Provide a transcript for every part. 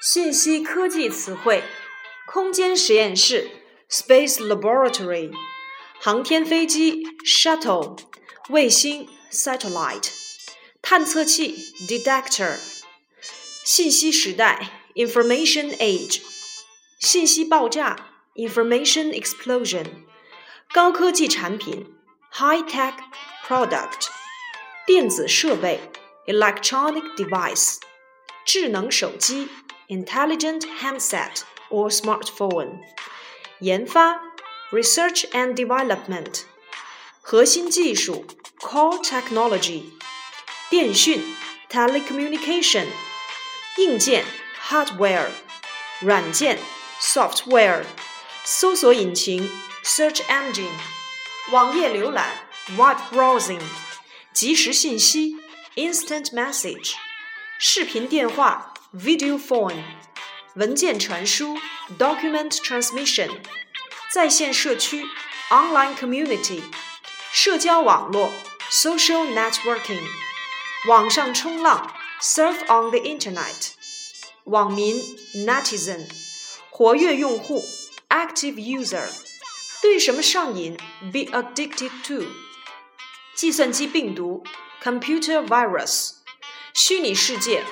信息科技词汇：空间实验室 （Space Laboratory）、航天飞机 （Shuttle）、卫星 （Satellite）、探测器 （Detector）、信息时代 （Information Age）、信息爆炸 （Information Explosion）、高科技产品 （High-Tech Product）、电子设备 （Electronic Device）、智能手机。intelligent handset or smartphone. 研发 research and development. 核心技术 core technology. 电讯 telecommunication. 硬件 hardware. 软件 software. 搜索引擎 search engine. 网页浏览 web browsing. 即时信息 instant message. 视频电话 video phone，文件传输 document transmission，在线社区 online community，社交网络 social networking，网上冲浪 surf on the internet，网民 netizen，活跃用户 active user，对什么上瘾 be addicted to，计算机病毒 computer virus，虚拟世界。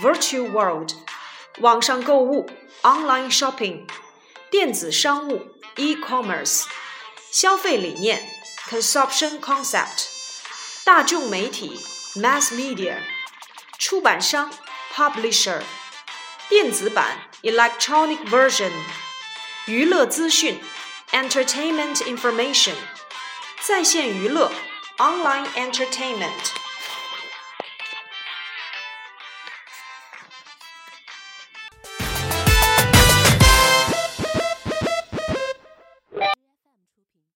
Virtual world，网上购物，online shopping，电子商务，e-commerce，消费理念，consumption concept，大众媒体，mass media，出版商，publisher，电子版，electronic version，娱乐资讯，entertainment information，在线娱乐，online entertainment。